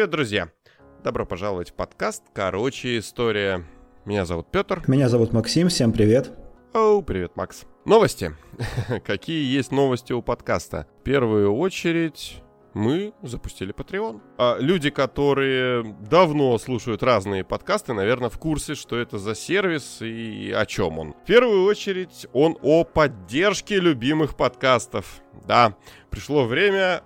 Привет, друзья! Добро пожаловать в подкаст «Короче, история». Меня зовут Петр. Меня зовут Максим, всем привет. Оу, привет, Макс. Новости. Какие есть новости у подкаста? В первую очередь, мы запустили Patreon. А люди, которые давно слушают разные подкасты, наверное, в курсе, что это за сервис и о чем он. В первую очередь, он о поддержке любимых подкастов. Да, пришло время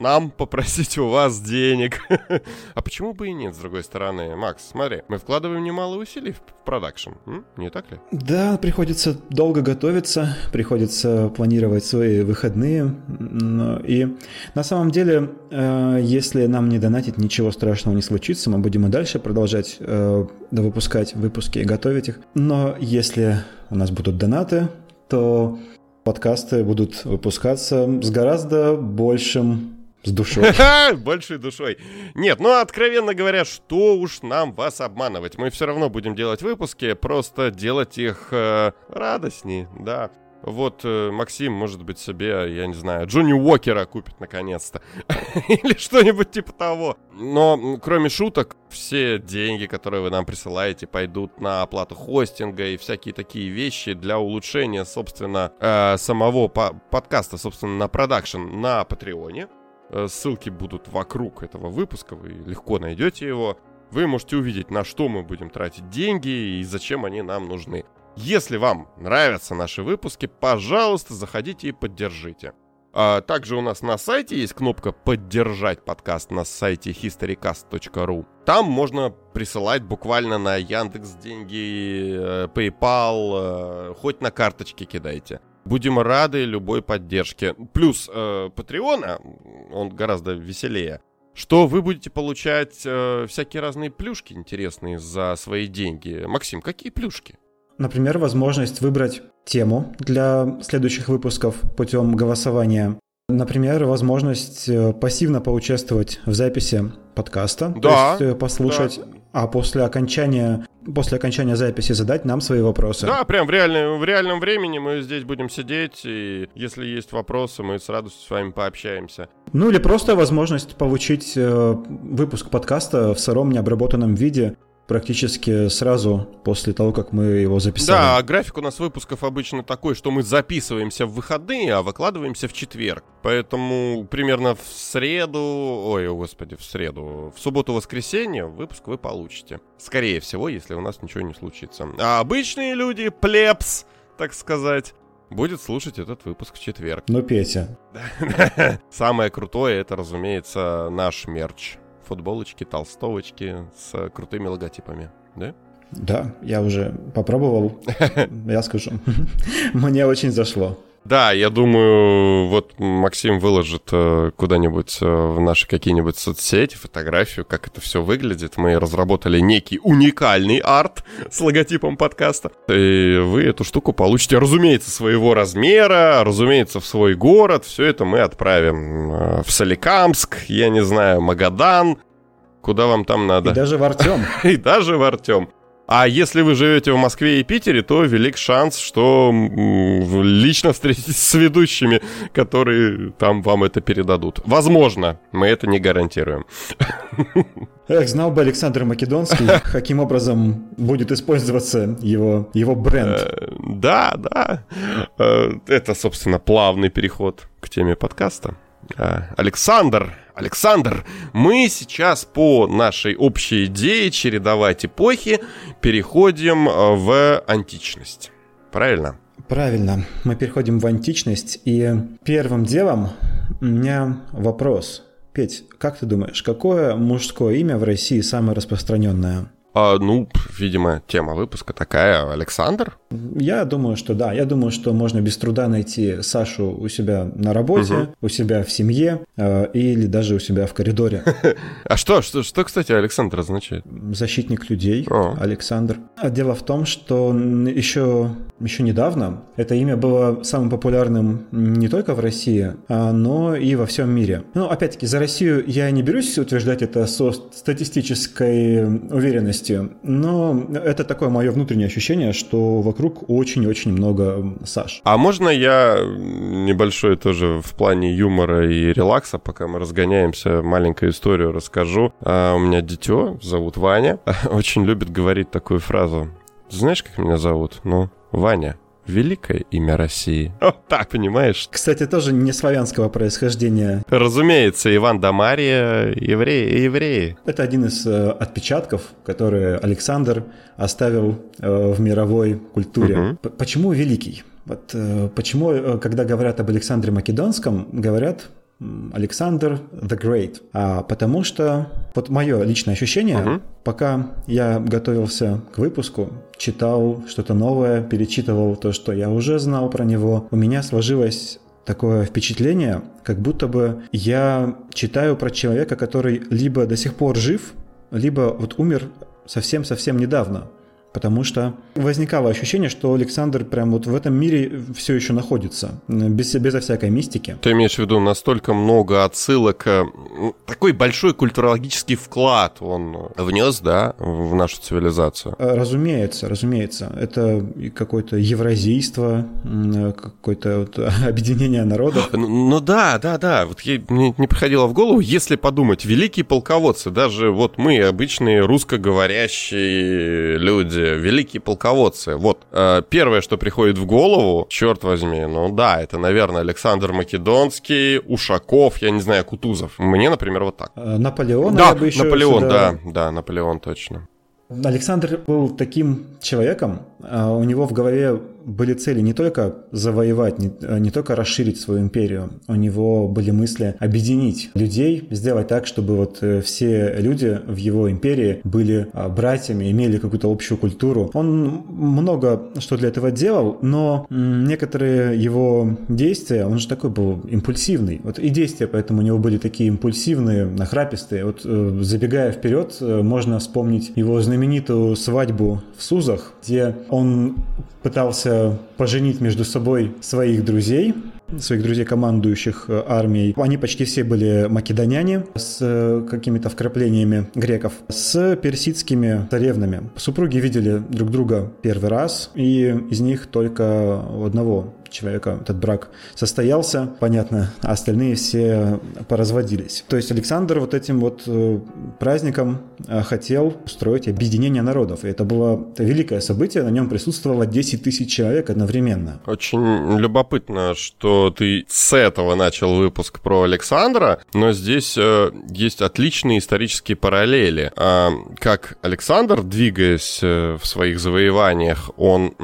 нам попросить у вас денег. а почему бы и нет, с другой стороны? Макс, смотри, мы вкладываем немало усилий в продакшн, не так ли? Да, приходится долго готовиться, приходится планировать свои выходные. И на самом деле, э, если нам не донатить, ничего страшного не случится, мы будем и дальше продолжать э, выпускать выпуски и готовить их. Но если у нас будут донаты, то подкасты будут выпускаться с гораздо большим с душой. Большой душой. Нет, ну, откровенно говоря, что уж нам вас обманывать. Мы все равно будем делать выпуски, просто делать их э, радостней, да. Вот э, Максим, может быть, себе, я не знаю, Джонни Уокера купит наконец-то. Или что-нибудь типа того. Но, кроме шуток, все деньги, которые вы нам присылаете, пойдут на оплату хостинга и всякие такие вещи для улучшения, собственно, э, самого по подкаста, собственно, на продакшн на Патреоне. Э, ссылки будут вокруг этого выпуска, вы легко найдете его. Вы можете увидеть, на что мы будем тратить деньги и зачем они нам нужны. Если вам нравятся наши выпуски, пожалуйста, заходите и поддержите. А также у нас на сайте есть кнопка «Поддержать подкаст» на сайте historycast.ru. Там можно присылать буквально на Яндекс деньги, э, PayPal, э, хоть на карточке кидайте. Будем рады любой поддержке. Плюс э, Патреона, он гораздо веселее, что вы будете получать э, всякие разные плюшки интересные за свои деньги. Максим, какие плюшки? Например, возможность выбрать тему для следующих выпусков путем голосования. Например, возможность э, пассивно поучаствовать в записи подкаста, да, то есть э, послушать, да. А после окончания после окончания записи задать нам свои вопросы. Да, прям в, реальном в реальном времени мы здесь будем сидеть, и если есть вопросы, мы с радостью с вами пообщаемся. Ну или просто возможность получить э, выпуск подкаста в сыром необработанном виде практически сразу после того, как мы его записали. Да, график у нас выпусков обычно такой, что мы записываемся в выходные, а выкладываемся в четверг. Поэтому примерно в среду, ой, господи, в среду, в субботу-воскресенье выпуск вы получите. Скорее всего, если у нас ничего не случится. А обычные люди, плебс, так сказать, будет слушать этот выпуск в четверг. Ну, Петя. Самое крутое, это, разумеется, наш мерч футболочки, толстовочки с крутыми логотипами, да? Да, я уже попробовал, я скажу. Мне очень зашло. Да, я думаю, вот Максим выложит э, куда-нибудь э, в наши какие-нибудь соцсети фотографию, как это все выглядит. Мы разработали некий уникальный арт с логотипом подкаста. И вы эту штуку получите, разумеется, своего размера, разумеется, в свой город. Все это мы отправим э, в Соликамск, я не знаю, Магадан, куда вам там надо. И даже в Артем. И даже в Артем. А если вы живете в Москве и Питере, то велик шанс, что лично встретитесь с ведущими, которые там вам это передадут. Возможно, мы это не гарантируем. Эх, знал бы Александр Македонский, каким образом будет использоваться его, его бренд. Э, да, да. Э, это, собственно, плавный переход к теме подкаста. Э, Александр, Александр, мы сейчас по нашей общей идее чередовать эпохи переходим э, в античность. Правильно? Правильно. Мы переходим в античность. И первым делом у меня вопрос. Петь, как ты думаешь, какое мужское имя в России самое распространенное? А, ну, видимо, тема выпуска такая. Александр? Я думаю, что да. Я думаю, что можно без труда найти Сашу у себя на работе, угу. у себя в семье э, или даже у себя в коридоре. А что, что, что, кстати, Александр означает? Защитник людей, Александр. А дело в том, что еще, еще недавно это имя было самым популярным не только в России, а, но и во всем мире. Ну, опять-таки, за Россию я не берусь утверждать это со статистической уверенностью, но но это такое мое внутреннее ощущение, что вокруг очень-очень много Саш. А можно я небольшой тоже в плане юмора и релакса, пока мы разгоняемся, маленькую историю расскажу. А, у меня дитё, зовут Ваня, очень любит говорить такую фразу. Знаешь, как меня зовут? Ну, Ваня великое имя России. Вот так, понимаешь? Кстати, тоже не славянского происхождения. Разумеется, Иван да Мария, евреи евреи. Это один из э, отпечатков, которые Александр оставил э, в мировой культуре. Угу. Почему великий? Вот э, почему, э, когда говорят об Александре Македонском, говорят Александр the Great. А потому что, вот мое личное ощущение, угу. пока я готовился к выпуску, читал что-то новое, перечитывал то, что я уже знал про него, у меня сложилось такое впечатление, как будто бы я читаю про человека, который либо до сих пор жив, либо вот умер совсем-совсем недавно потому что возникало ощущение, что Александр прям вот в этом мире все еще находится, без, безо всякой мистики. Ты имеешь в виду настолько много отсылок, э, такой большой культурологический вклад он внес, да, в нашу цивилизацию? Э, разумеется, разумеется. Это какое-то евразийство, какое-то вот объединение народов. Ну, ну да, да, да. Вот мне не приходило в голову, если подумать, великие полководцы, даже вот мы, обычные русскоговорящие люди, великие полководцы. Вот, э, первое, что приходит в голову, черт возьми, ну да, это, наверное, Александр Македонский, Ушаков, я не знаю, Кутузов. Мне, например, вот так. Э, Наполеон, да, Наполеон, сюда... да, да, Наполеон точно. Александр был таким человеком, а у него в голове были цели не только завоевать, не, не только расширить свою империю, у него были мысли объединить людей, сделать так, чтобы вот э, все люди в его империи были а, братьями, имели какую-то общую культуру. Он много что для этого делал, но некоторые его действия, он же такой был импульсивный, вот и действия поэтому у него были такие импульсивные, нахрапистые. Вот э, забегая вперед, э, можно вспомнить его знаменитую свадьбу в Сузах, где он пытался поженить между собой своих друзей, своих друзей, командующих э, армией. Они почти все были македоняне с э, какими-то вкраплениями греков, с персидскими царевнами. Супруги видели друг друга первый раз, и из них только одного человека этот брак состоялся, понятно, а остальные все поразводились. То есть Александр вот этим вот э, праздником э, хотел устроить объединение народов. И это было великое событие, на нем присутствовало 10 тысяч человек одновременно. Очень любопытно, что ты с этого начал выпуск про Александра, но здесь э, есть отличные исторические параллели. А, как Александр, двигаясь в своих завоеваниях, он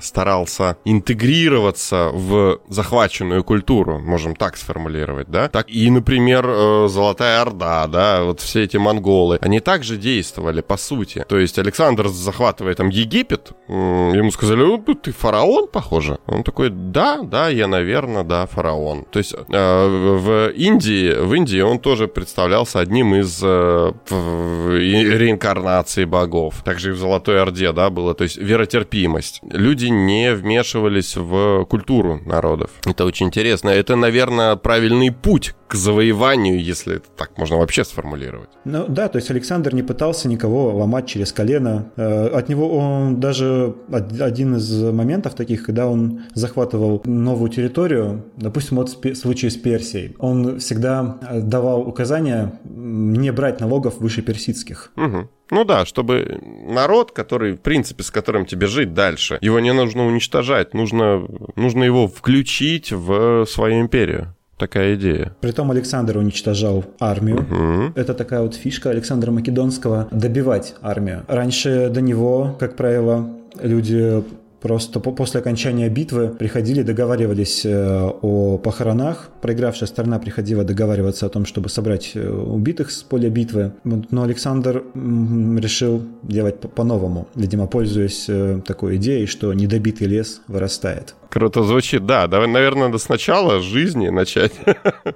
старался интегрироваться вливаться в захваченную культуру, можем так сформулировать, да? Так и, например, э, Золотая Орда, да, вот все эти монголы, они также действовали, по сути. То есть Александр захватывает там Египет, ему сказали, ну, ты фараон, похоже. Он такой, да, да, я, наверное, да, фараон. То есть э, в Индии, в Индии он тоже представлялся одним из э, реинкарнаций богов. Также и в Золотой Орде, да, было, то есть веротерпимость. Люди не вмешивались в культуру народов. Это очень интересно. Это, наверное, правильный путь к завоеванию, если это так можно вообще сформулировать. Ну да, то есть Александр не пытался никого ломать через колено. Э, от него он даже один из моментов таких, когда он захватывал новую территорию, допустим, вот в случае с Персией, он всегда давал указания не брать налогов выше персидских. Угу. Ну да, чтобы народ, который, в принципе, с которым тебе жить дальше, его не нужно уничтожать, нужно, нужно его включить в свою империю такая идея. Притом Александр уничтожал армию. Угу. Это такая вот фишка Александра Македонского – добивать армию. Раньше до него, как правило, люди Просто после окончания битвы приходили, договаривались э, о похоронах. Проигравшая сторона приходила договариваться о том, чтобы собрать э, убитых с поля битвы. Но Александр решил делать по-новому, видимо, пользуясь э, такой идеей, что недобитый лес вырастает. Круто звучит, да. Давай, наверное, надо сначала жизни начать.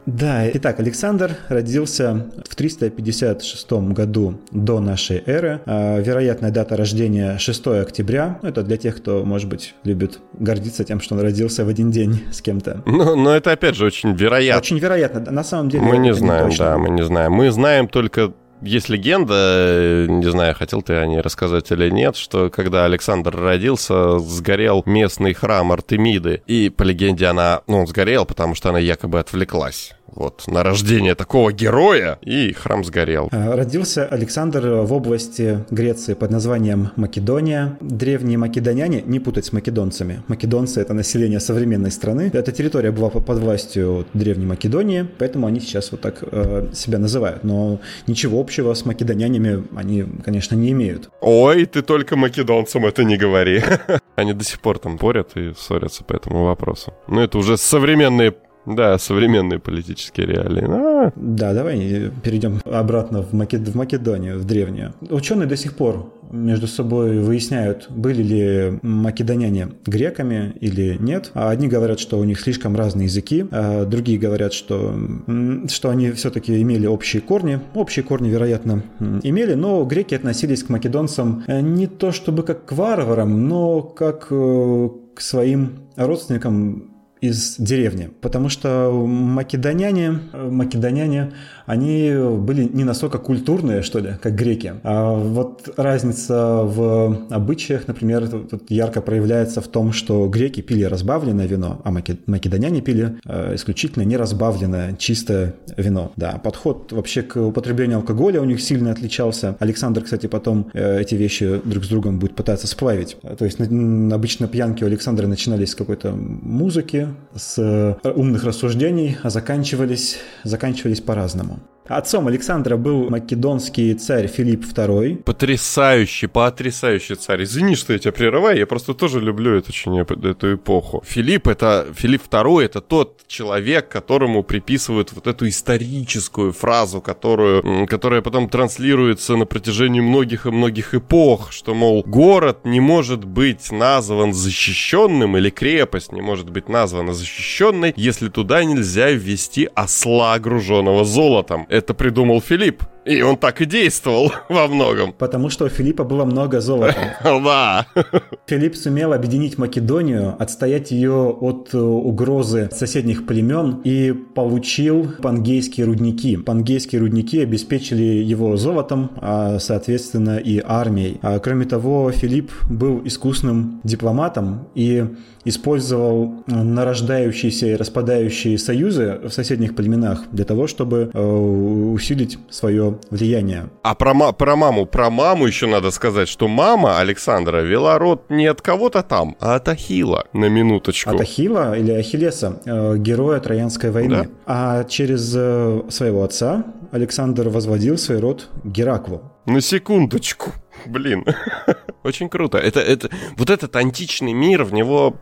Да, итак, Александр родился в 356 году до нашей эры. А, вероятная дата рождения 6 октября. Это для тех, кто, может быть, любит гордиться тем, что он родился в один день с кем-то. Но, но это, опять же, очень вероятно. Очень вероятно. На самом деле... Мы не знаем, не да, мы не знаем. Мы знаем только есть легенда, не знаю, хотел ты о ней рассказать или нет, что когда Александр родился, сгорел местный храм Артемиды. И по легенде она, ну, он сгорел, потому что она якобы отвлеклась вот, на рождение такого героя, и храм сгорел. А, родился Александр в области Греции под названием Македония. Древние македоняне, не путать с македонцами. Македонцы — это население современной страны. Эта территория была под властью Древней Македонии, поэтому они сейчас вот так э, себя называют. Но ничего общего с македонянями они, конечно, не имеют. Ой, ты только македонцам это не говори. Они до сих пор там порят и ссорятся по этому вопросу. Но это уже современные да, современные политические реалии. А. Да, давай перейдем обратно в, Макед... в Македонию, в древнюю. Ученые до сих пор между собой выясняют, были ли македоняне греками или нет. А одни говорят, что у них слишком разные языки, а другие говорят, что, что они все-таки имели общие корни. Общие корни, вероятно, имели, но греки относились к македонцам э, не то чтобы как к варварам, но как э, к своим родственникам из деревни, потому что македоняне, македоняне они были не настолько культурные, что ли, как греки. А вот разница в обычаях, например, тут ярко проявляется в том, что греки пили разбавленное вино, а македоняне пили э, исключительно неразбавленное, чистое вино. Да, подход вообще к употреблению алкоголя у них сильно отличался. Александр, кстати, потом э, эти вещи друг с другом будет пытаться сплавить. То есть обычно пьянки у Александра начинались с какой-то музыки, с э, умных рассуждений, а заканчивались, заканчивались по-разному. Отцом Александра был македонский царь Филипп II. Потрясающий, потрясающий царь. Извини, что я тебя прерываю, я просто тоже люблю эту, эту эпоху. Филипп это, Филипп II это тот человек, которому приписывают вот эту историческую фразу, которую, которая потом транслируется на протяжении многих и многих эпох, что, мол, город не может быть назван защищенным или крепость не может быть названа защищенной, если туда нельзя ввести осла, груженного золотом это придумал Филипп. И он так и действовал во многом. Потому что у Филиппа было много золота. Да. Филипп сумел объединить Македонию, отстоять ее от э, угрозы соседних племен и получил пангейские рудники. Пангейские рудники обеспечили его золотом, а соответственно и армией. А кроме того, Филипп был искусным дипломатом и использовал нарождающиеся и распадающие союзы в соседних племенах для того, чтобы э, усилить свое влияние. А про, про маму, про маму еще надо сказать, что мама Александра вела род не от кого-то там, а от Ахила, на минуточку. От Ахила или Ахиллеса, э, героя Троянской войны. Да? А через э, своего отца Александр возводил свой род Гераклу. На секундочку. Блин, очень круто. Это, это, вот этот античный мир, в него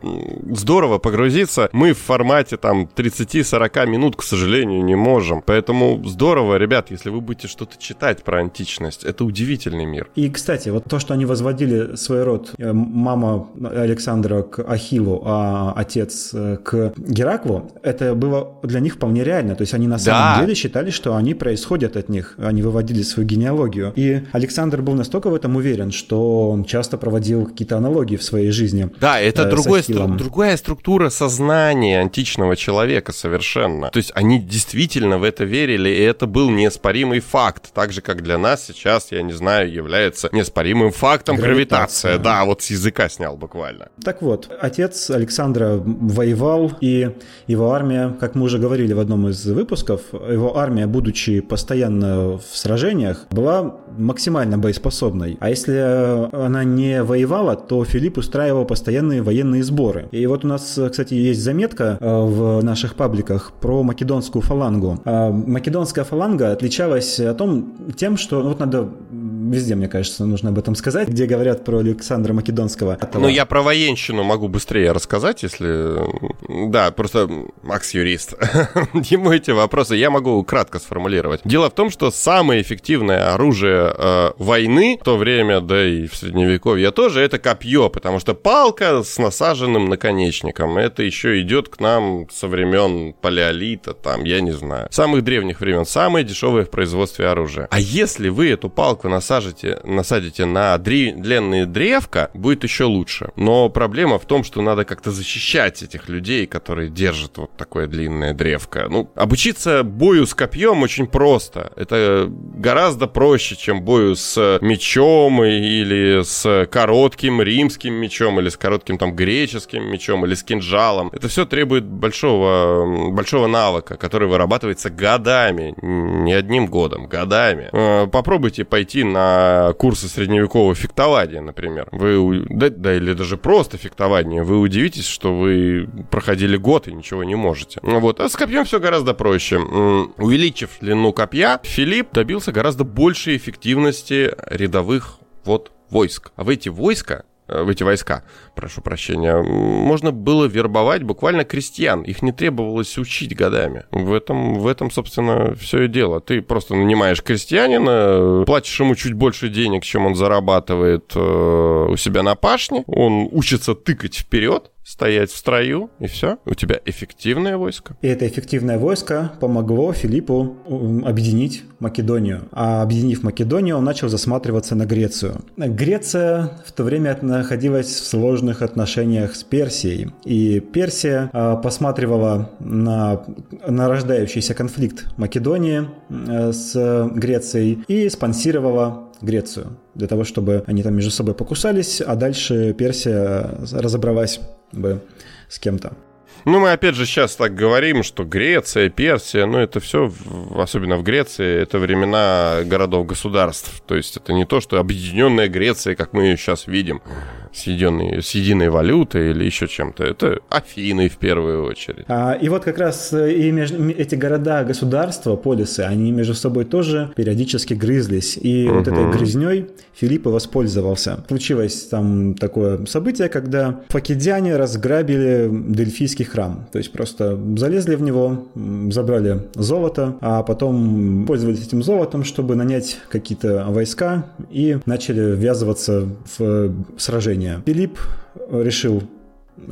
здорово погрузиться. Мы в формате там 30-40 минут, к сожалению, не можем. Поэтому здорово, ребят, если вы будете что-то читать про античность. Это удивительный мир. И, кстати, вот то, что они возводили свой род, э, мама Александра к Ахиллу, а отец э, к Гераклу, это было для них вполне реально. То есть они на самом да. деле считали, что они происходят от них. Они выводили свою генеалогию. И Александр был настолько в этом этом уверен, что он часто проводил какие-то аналогии в своей жизни. Да, это э, другой, стру, другая структура сознания античного человека совершенно. То есть они действительно в это верили, и это был неоспоримый факт. Так же, как для нас сейчас, я не знаю, является неоспоримым фактом гравитация. гравитация. Да, вот с языка снял буквально. Так вот, отец Александра воевал, и его армия, как мы уже говорили в одном из выпусков, его армия, будучи постоянно в сражениях, была максимально боеспособной. А если э, она не воевала, то Филипп устраивал постоянные военные сборы. И вот у нас, кстати, есть заметка э, в наших пабликах про македонскую фалангу. А македонская фаланга отличалась о том, тем, что ну, вот надо везде, мне кажется, нужно об этом сказать, где говорят про Александра Македонского. Ну, я про военщину могу быстрее рассказать, если... Да, просто Макс юрист. Ему эти вопросы я могу кратко сформулировать. Дело в том, что самое эффективное оружие э, войны в то время, да и в Средневековье тоже, это копье, потому что палка с насаженным наконечником. Это еще идет к нам со времен палеолита, там, я не знаю, самых древних времен, самое дешевое в производстве оружия. А если вы эту палку насаживаете насажите, насадите на длинные древка, будет еще лучше. Но проблема в том, что надо как-то защищать этих людей, которые держат вот такое длинное древко. Ну, обучиться бою с копьем очень просто. Это гораздо проще, чем бою с мечом или с коротким римским мечом, или с коротким там греческим мечом, или с кинжалом. Это все требует большого, большого навыка, который вырабатывается годами, не одним годом, годами. Э, попробуйте пойти на курсы средневекового фехтования, например. Вы, да, да, или даже просто фехтование. Вы удивитесь, что вы проходили год и ничего не можете. Вот. А с копьем все гораздо проще. Увеличив длину копья, Филипп добился гораздо большей эффективности рядовых вот войск. А в эти войска в эти войска, прошу прощения, можно было вербовать буквально крестьян. Их не требовалось учить годами. В этом, в этом собственно, все и дело. Ты просто нанимаешь крестьянина, платишь ему чуть больше денег, чем он зарабатывает э, у себя на пашне. Он учится тыкать вперед, стоять в строю, и все. У тебя эффективное войско. И это эффективное войско помогло Филиппу объединить Македонию. А объединив Македонию, он начал засматриваться на Грецию. Греция в то время находилась в сложных отношениях с Персией. И Персия а, посматривала на нарождающийся конфликт Македонии э, с Грецией и спонсировала Грецию для того, чтобы они там между собой покусались, а дальше Персия разобралась бы с кем-то. Ну, мы опять же сейчас так говорим, что Греция, Персия, ну, это все, особенно в Греции, это времена городов-государств. То есть это не то, что объединенная Греция, как мы ее сейчас видим с, единой, с единой валютой или еще чем-то. Это Афины в первую очередь. А, и вот как раз э, и между, эти города, государства, полисы, они между собой тоже периодически грызлись. И угу. вот этой грызней Филипп воспользовался. Случилось там такое событие, когда факидяне разграбили Дельфийский храм. То есть просто залезли в него, забрали золото, а потом пользовались этим золотом, чтобы нанять какие-то войска и начали ввязываться в сражение решение. Филипп решил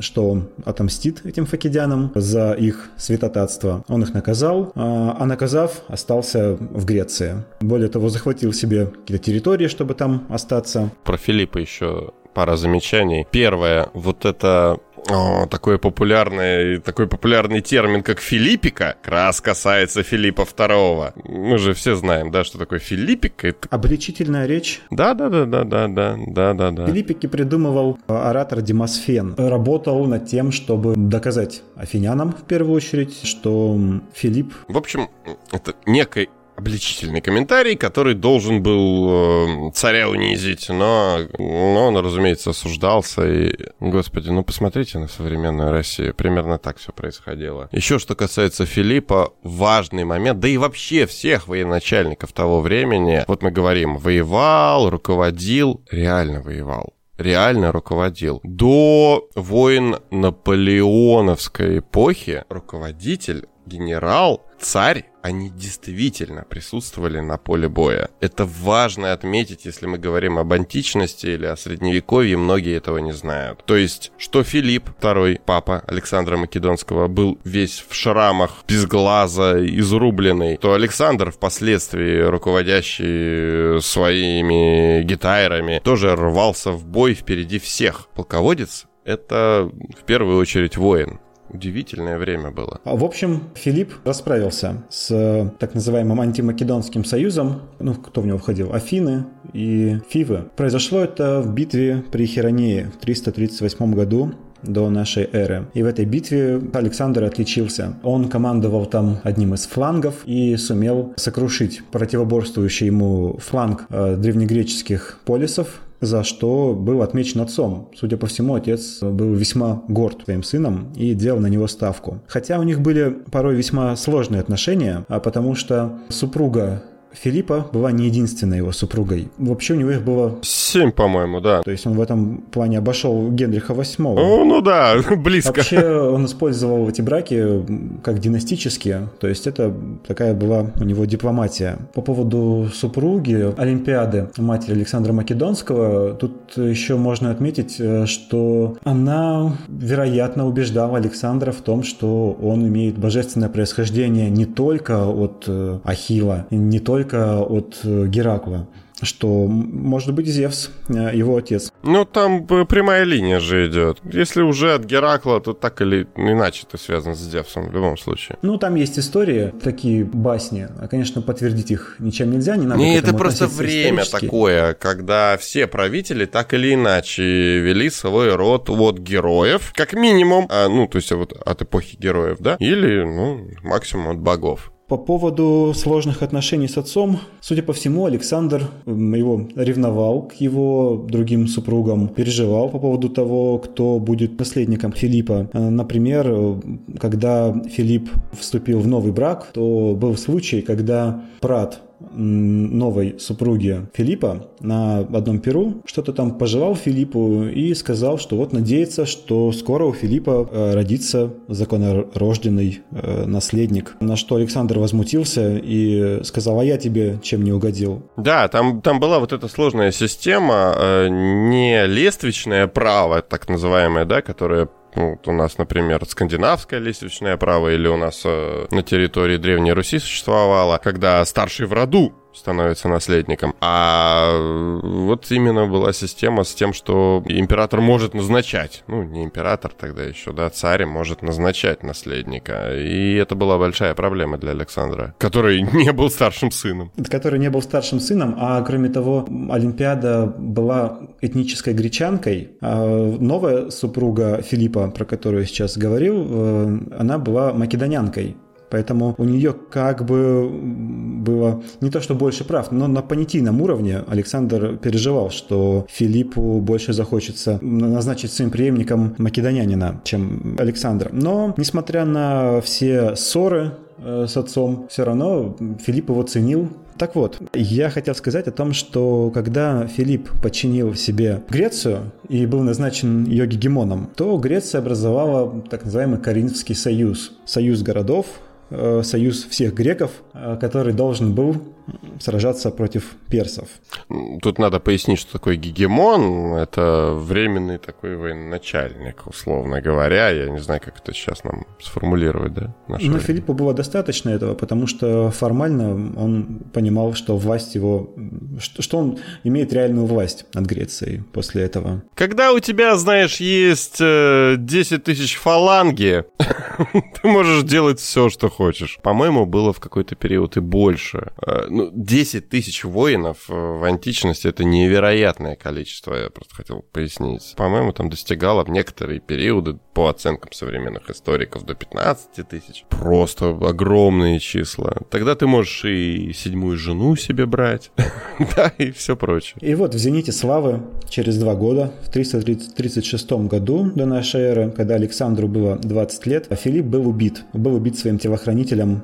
что он отомстит этим факидянам за их святотатство. Он их наказал, а, а наказав, остался в Греции. Более того, захватил себе какие-то территории, чтобы там остаться. Про Филиппа еще пара замечаний. Первое, вот это о, такой популярный, такой популярный термин, как Филиппика, как раз касается Филиппа II. Мы же все знаем, да, что такое Филиппика. Это... Обличительная речь. Да, да, да, да, да, да, да, да, да. Филиппики придумывал оратор Демосфен. Работал над тем, чтобы доказать афинянам, в первую очередь, что Филипп... В общем, это некая обличительный комментарий, который должен был э, царя унизить, но, но он, разумеется, осуждался. И, господи, ну посмотрите на современную Россию. Примерно так все происходило. Еще что касается Филиппа, важный момент, да и вообще всех военачальников того времени. Вот мы говорим, воевал, руководил, реально воевал реально руководил. До войн наполеоновской эпохи руководитель, генерал, царь они действительно присутствовали на поле боя. Это важно отметить, если мы говорим об античности или о средневековье, многие этого не знают. То есть, что Филипп, второй папа Александра Македонского, был весь в шрамах, без глаза, изрубленный, то Александр впоследствии, руководящий своими гитайрами, тоже рвался в бой впереди всех. Полководец — это в первую очередь воин. Удивительное время было. В общем, Филипп расправился с э, так называемым антимакедонским союзом. Ну, кто в него входил? Афины и Фивы. Произошло это в битве при Херонее в 338 году до нашей эры. И в этой битве Александр отличился. Он командовал там одним из флангов и сумел сокрушить противоборствующий ему фланг э, древнегреческих полисов, за что был отмечен отцом. Судя по всему, отец был весьма горд своим сыном и делал на него ставку. Хотя у них были порой весьма сложные отношения, а потому что супруга Филиппа была не единственной его супругой. Вообще у него их было... Семь, по-моему, да. То есть он в этом плане обошел Генриха VIII. Ну, ну да, близко. Вообще он использовал эти браки как династические. То есть это такая была у него дипломатия. По поводу супруги Олимпиады, матери Александра Македонского, тут еще можно отметить, э, что она, вероятно, убеждала Александра в том, что он имеет божественное происхождение не только от э, Ахила, не только только от э, Геракла, что, может быть, Зевс, э, его отец. Ну, там прямая линия же идет. Если уже от Геракла, то так или иначе ты связан с Зевсом в любом случае. Ну, там есть истории, такие басни. А, конечно, подтвердить их ничем нельзя, не надо Не, это просто время такое, когда все правители так или иначе вели свой род от героев, как минимум, а, ну, то есть вот от эпохи героев, да, или, ну, максимум от богов. По поводу сложных отношений с отцом, судя по всему, Александр его ревновал к его другим супругам, переживал по поводу того, кто будет наследником Филиппа. Например, когда Филипп вступил в новый брак, то был случай, когда брат новой супруги Филиппа на одном перу, что-то там пожелал Филиппу и сказал, что вот надеется, что скоро у Филиппа э, родится законорожденный э, наследник. На что Александр возмутился и сказал, а я тебе чем не угодил? Да, там, там была вот эта сложная система, э, не лествичное право, так называемое, да, которое ну, вот у нас, например, скандинавское лестничное право или у нас э, на территории Древней Руси существовало, когда старший в роду становится наследником. А вот именно была система с тем, что император может назначать, ну, не император тогда еще, да, царь может назначать наследника. И это была большая проблема для Александра, который не был старшим сыном. Который не был старшим сыном, а кроме того, Олимпиада была этнической гречанкой. А новая супруга Филиппа, про которую я сейчас говорил, э, она была македонянкой. Поэтому у нее как бы было не то, что больше прав, но на понятийном уровне Александр переживал, что Филиппу больше захочется назначить своим преемником македонянина, чем Александра. Но, несмотря на все ссоры э, с отцом, все равно Филипп его ценил, так вот, я хотел сказать о том, что когда Филипп подчинил себе Грецию и был назначен ее гегемоном, то Греция образовала так называемый Коринфский союз. Союз городов, союз всех греков, э, который должен был сражаться против персов. Тут надо пояснить, что такое гегемон. Это временный такой военачальник, условно говоря. Я не знаю, как это сейчас нам сформулировать, да? Время. Филиппу было достаточно этого, потому что формально он понимал, что власть его... Что он имеет реальную власть над Грецией после этого. Когда у тебя, знаешь, есть 10 э, тысяч фаланги, ты можешь делать все, что хочешь. По-моему, было в какой-то период и больше. Э, ну, 10 тысяч воинов э, в античности это невероятное количество, я просто хотел пояснить. По-моему, там достигало в некоторые периоды, по оценкам современных историков, до 15 тысяч. Просто огромные числа. Тогда ты можешь и седьмую жену себе брать, да, и все прочее. И вот в «Зените славы» через два года, в 336 году до нашей эры, когда Александру было 20 лет, Филипп был убит. Был убит своим телохранителем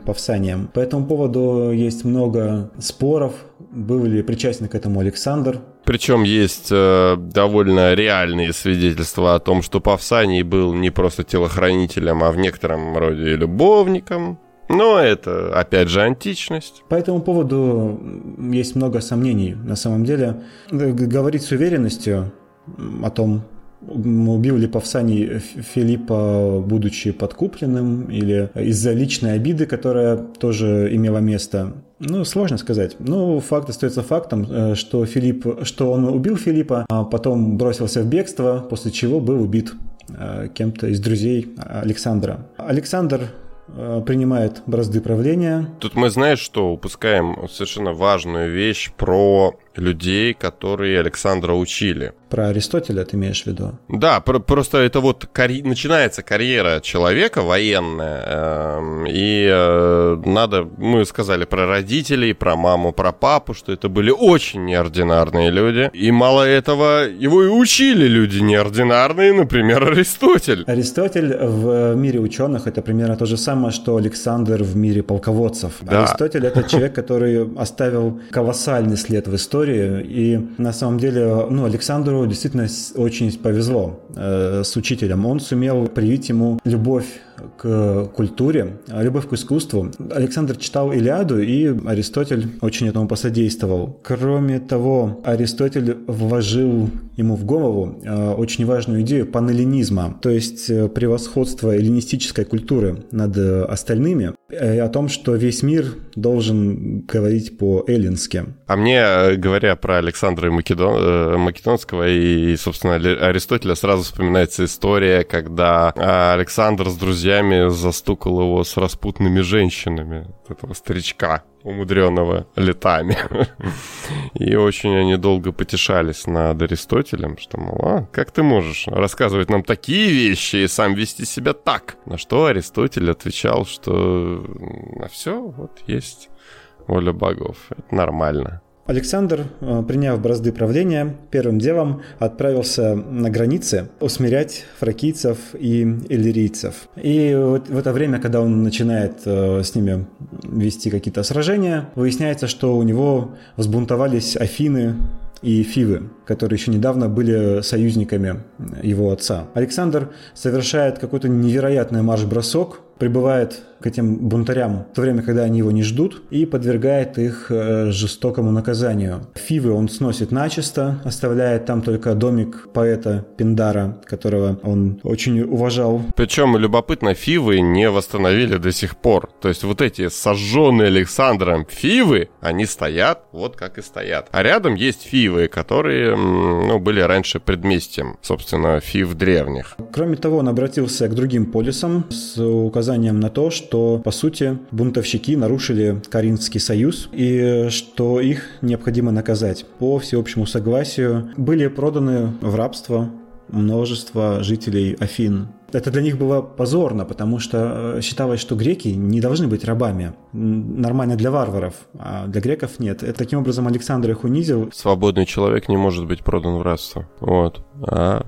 Павсанием. По этому поводу есть много споров, был ли причастен к этому Александр. Причем есть э, довольно реальные свидетельства о том, что Павсаний был не просто телохранителем, а в некотором роде любовником. Но это, опять же, античность. По этому поводу есть много сомнений. На самом деле, говорить с уверенностью о том, убил ли Павсаний Филиппа, будучи подкупленным, или из-за личной обиды, которая тоже имела место. Ну, сложно сказать. Ну, факт остается фактом, э, что Филипп, что он убил Филиппа, а потом бросился в бегство, после чего был убит э, кем-то из друзей Александра. Александр э, принимает бразды правления. Тут мы, знаешь, что упускаем совершенно важную вещь про людей, которые Александра учили. Про Аристотеля ты имеешь в виду? Да, про- просто это вот карь- начинается карьера человека военная, э- и э- надо, мы сказали про родителей, про маму, про папу, что это были очень неординарные люди, и мало этого, его и учили люди неординарные, например, Аристотель. Аристотель в мире ученых это примерно то же самое, что Александр в мире полководцев. Да. Аристотель это человек, который оставил колоссальный след в истории, истории. И на самом деле, ну, Александру действительно очень повезло э, с учителем. Он сумел привить ему любовь к культуре, любовь к искусству. Александр читал Илиаду, и Аристотель очень этому посодействовал. Кроме того, Аристотель вложил ему в голову э, очень важную идею панеллинизма, то есть э, превосходство эллинистической культуры над остальными, и о том, что весь мир должен говорить по-эллински. А мне, говоря про Александра Македон, Македонского и, собственно, Аристотеля, сразу вспоминается история, когда Александр с друзьями застукал его с распутными женщинами, этого старичка, умудренного летами. И очень они долго потешались над Аристотелем, что, мол, а, как ты можешь рассказывать нам такие вещи и сам вести себя так? На что Аристотель отвечал, что на все вот есть воля богов, это нормально. Александр, э, приняв бразды правления, первым делом отправился на границы усмирять фракийцев и иллирийцев. И вот в это время, когда он начинает э, с ними вести какие-то сражения, выясняется, что у него взбунтовались Афины, и Фивы, которые еще недавно были союзниками его отца. Александр совершает какой-то невероятный марш-бросок, прибывает к этим бунтарям в то время, когда они его не ждут, и подвергает их э, жестокому наказанию. Фивы он сносит начисто, оставляет там только домик поэта Пиндара, которого он очень уважал. Причем, любопытно, Фивы не восстановили до сих пор. То есть вот эти сожженные Александром Фивы, они стоят вот как и стоят. А рядом есть Фивы, которые ну, были раньше предместьем, собственно, Фив древних. Кроме того, он обратился к другим полисам с указанием на то, что, по сути, бунтовщики нарушили Каринский союз и что их необходимо наказать. По всеобщему согласию были проданы в рабство множество жителей Афин. Это для них было позорно, потому что э, считалось, что греки не должны быть рабами. Нормально для варваров, а для греков нет. И таким образом Александр их унизил. Свободный человек не может быть продан в рабство. Вот. А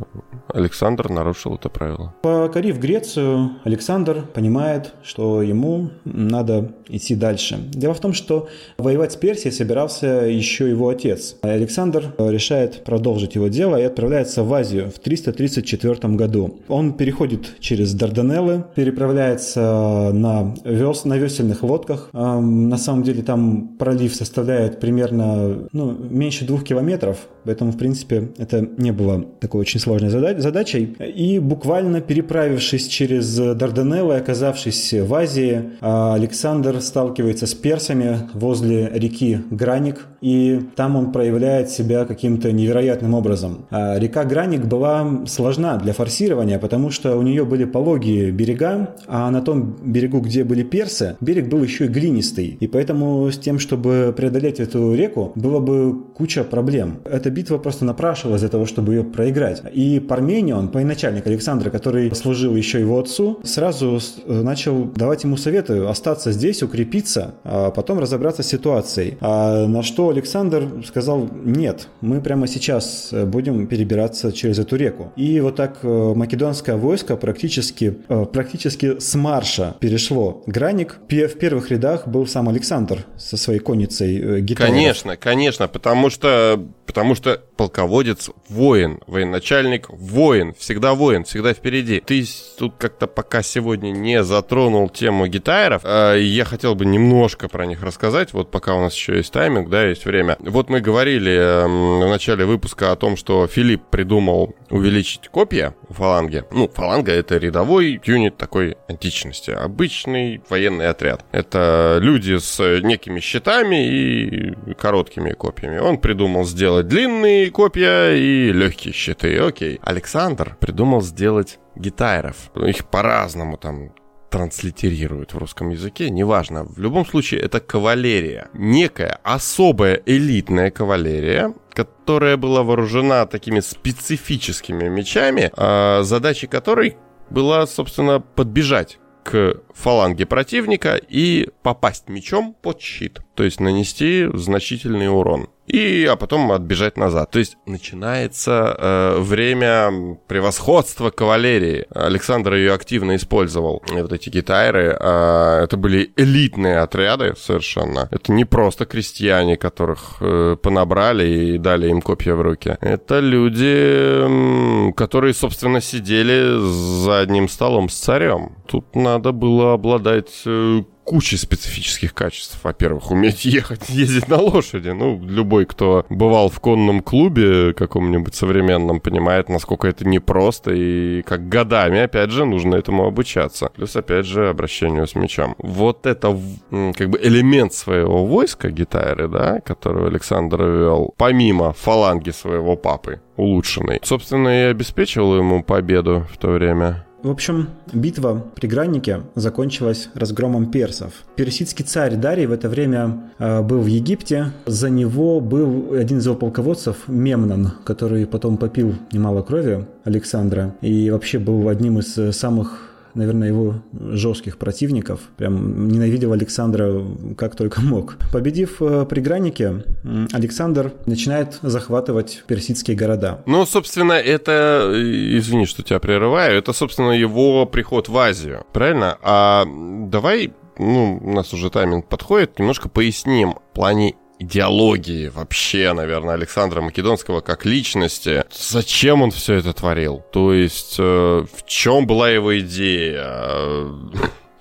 Александр нарушил это правило. Покорив Грецию, Александр понимает, что ему надо идти дальше. Дело в том, что воевать с Персией собирался еще его отец. Александр решает продолжить его дело и отправляется в Азию в 334 году. Он переходит через Дарданеллы, переправляется на, вес, на весельных лодках. На самом деле там пролив составляет примерно ну, меньше двух километров, поэтому, в принципе, это не было такой очень сложной задачей. И буквально переправившись через Дарданеллы, оказавшись в Азии, Александр сталкивается с персами возле реки Граник, и там он проявляет себя каким-то невероятным образом. Река Граник была сложна для форсирования, потому что у нее были пологие берега, а на том берегу, где были персы, берег был еще и глинистый. И поэтому с тем, чтобы преодолеть эту реку, было бы куча проблем. Эта битва просто напрашивалась для того, чтобы ее проиграть. И Парменион, военачальник Александра, который служил еще его отцу, сразу э, начал давать ему советы остаться здесь, укрепиться, а потом разобраться с ситуацией. А на что Александр сказал, нет, мы прямо сейчас э, будем перебираться через эту реку. И вот так э, македонское войско практически, практически с марша перешло граник. В первых рядах был сам Александр со своей конницей гитарой. Конечно, конечно, потому что, потому что полководец воин, военачальник воин, всегда воин, всегда впереди. Ты тут как-то пока сегодня не затронул тему гитаров, э, я хотел бы немножко про них рассказать, вот пока у нас еще есть тайминг, да, есть время. Вот мы говорили э, в начале выпуска о том, что Филипп придумал увеличить копья в фаланге. Ну, фаланга это рядовой юнит такой античности, обычный военный отряд. Это люди с некими щитами и короткими копьями. Он придумал сделать длинные копья и легкие щиты, окей. Александр придумал сделать гитайров. Их по-разному там транслитерируют в русском языке, неважно. В любом случае, это кавалерия. Некая особая элитная кавалерия, которая была вооружена такими специфическими мечами, а задачей которой была, собственно, подбежать к фаланге противника и попасть мечом под щит, то есть нанести значительный урон. И, а потом отбежать назад. То есть начинается э, время превосходства кавалерии. Александр ее активно использовал. И вот эти гитары, э, это были элитные отряды совершенно. Это не просто крестьяне, которых э, понабрали и дали им копья в руки. Это люди, которые, собственно, сидели за одним столом с царем. Тут надо было обладать э, куча специфических качеств. Во-первых, уметь ехать, ездить на лошади. Ну, любой, кто бывал в конном клубе каком-нибудь современном, понимает, насколько это непросто и как годами, опять же, нужно этому обучаться. Плюс, опять же, обращению с мечом. Вот это как бы элемент своего войска гитары, да, которого Александр вел, помимо фаланги своего папы, улучшенной, собственно, и обеспечивал ему победу в то время. В общем, битва при Граннике закончилась разгромом персов. Персидский царь Дарий в это время э, был в Египте. За него был один из его полководцев, Мемнон, который потом попил немало крови Александра и вообще был одним из э, самых наверное, его жестких противников. Прям ненавидел Александра как только мог. Победив э, при Гранике, Александр начинает захватывать персидские города. Ну, собственно, это, э, извини, что тебя прерываю, это, собственно, его приход в Азию, правильно? А давай ну, у нас уже тайминг подходит, немножко поясним в плане идеологии вообще, наверное, Александра Македонского как личности. Зачем он все это творил? То есть, э, в чем была его идея?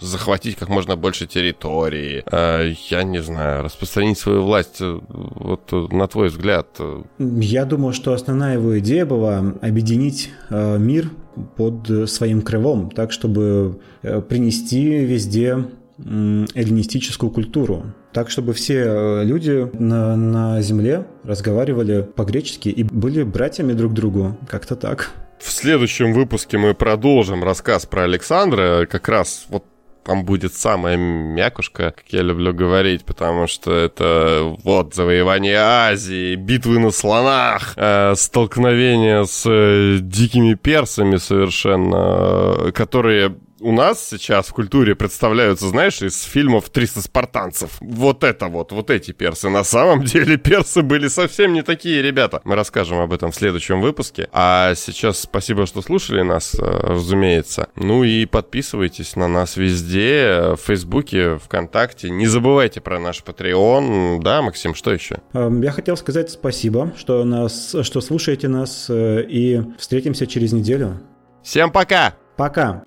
захватить как можно больше территории, э, я не знаю, распространить свою власть, э, вот э, на твой взгляд? Я думаю, что основная его идея была объединить мир под своим крылом, так, чтобы принести везде эллинистическую культуру. Так, чтобы все э, люди на, на земле разговаривали по-гречески и были братьями друг другу. Как-то так. В следующем выпуске мы продолжим рассказ про Александра. Как раз вот там будет самая мякушка, как я люблю говорить, потому что это вот завоевание Азии, битвы на слонах, э, столкновения с э, дикими персами совершенно, э, которые у нас сейчас в культуре представляются, знаешь, из фильмов «300 спартанцев». Вот это вот, вот эти персы. На самом деле персы были совсем не такие ребята. Мы расскажем об этом в следующем выпуске. А сейчас спасибо, что слушали нас, э, разумеется. Ну и подписывайтесь на нас везде, в Фейсбуке, ВКонтакте. Не забывайте про наш Patreon. Да, Максим, что еще? Эм, я хотел сказать спасибо, что, нас, что слушаете нас, э, и встретимся через неделю. Всем пока! Пока!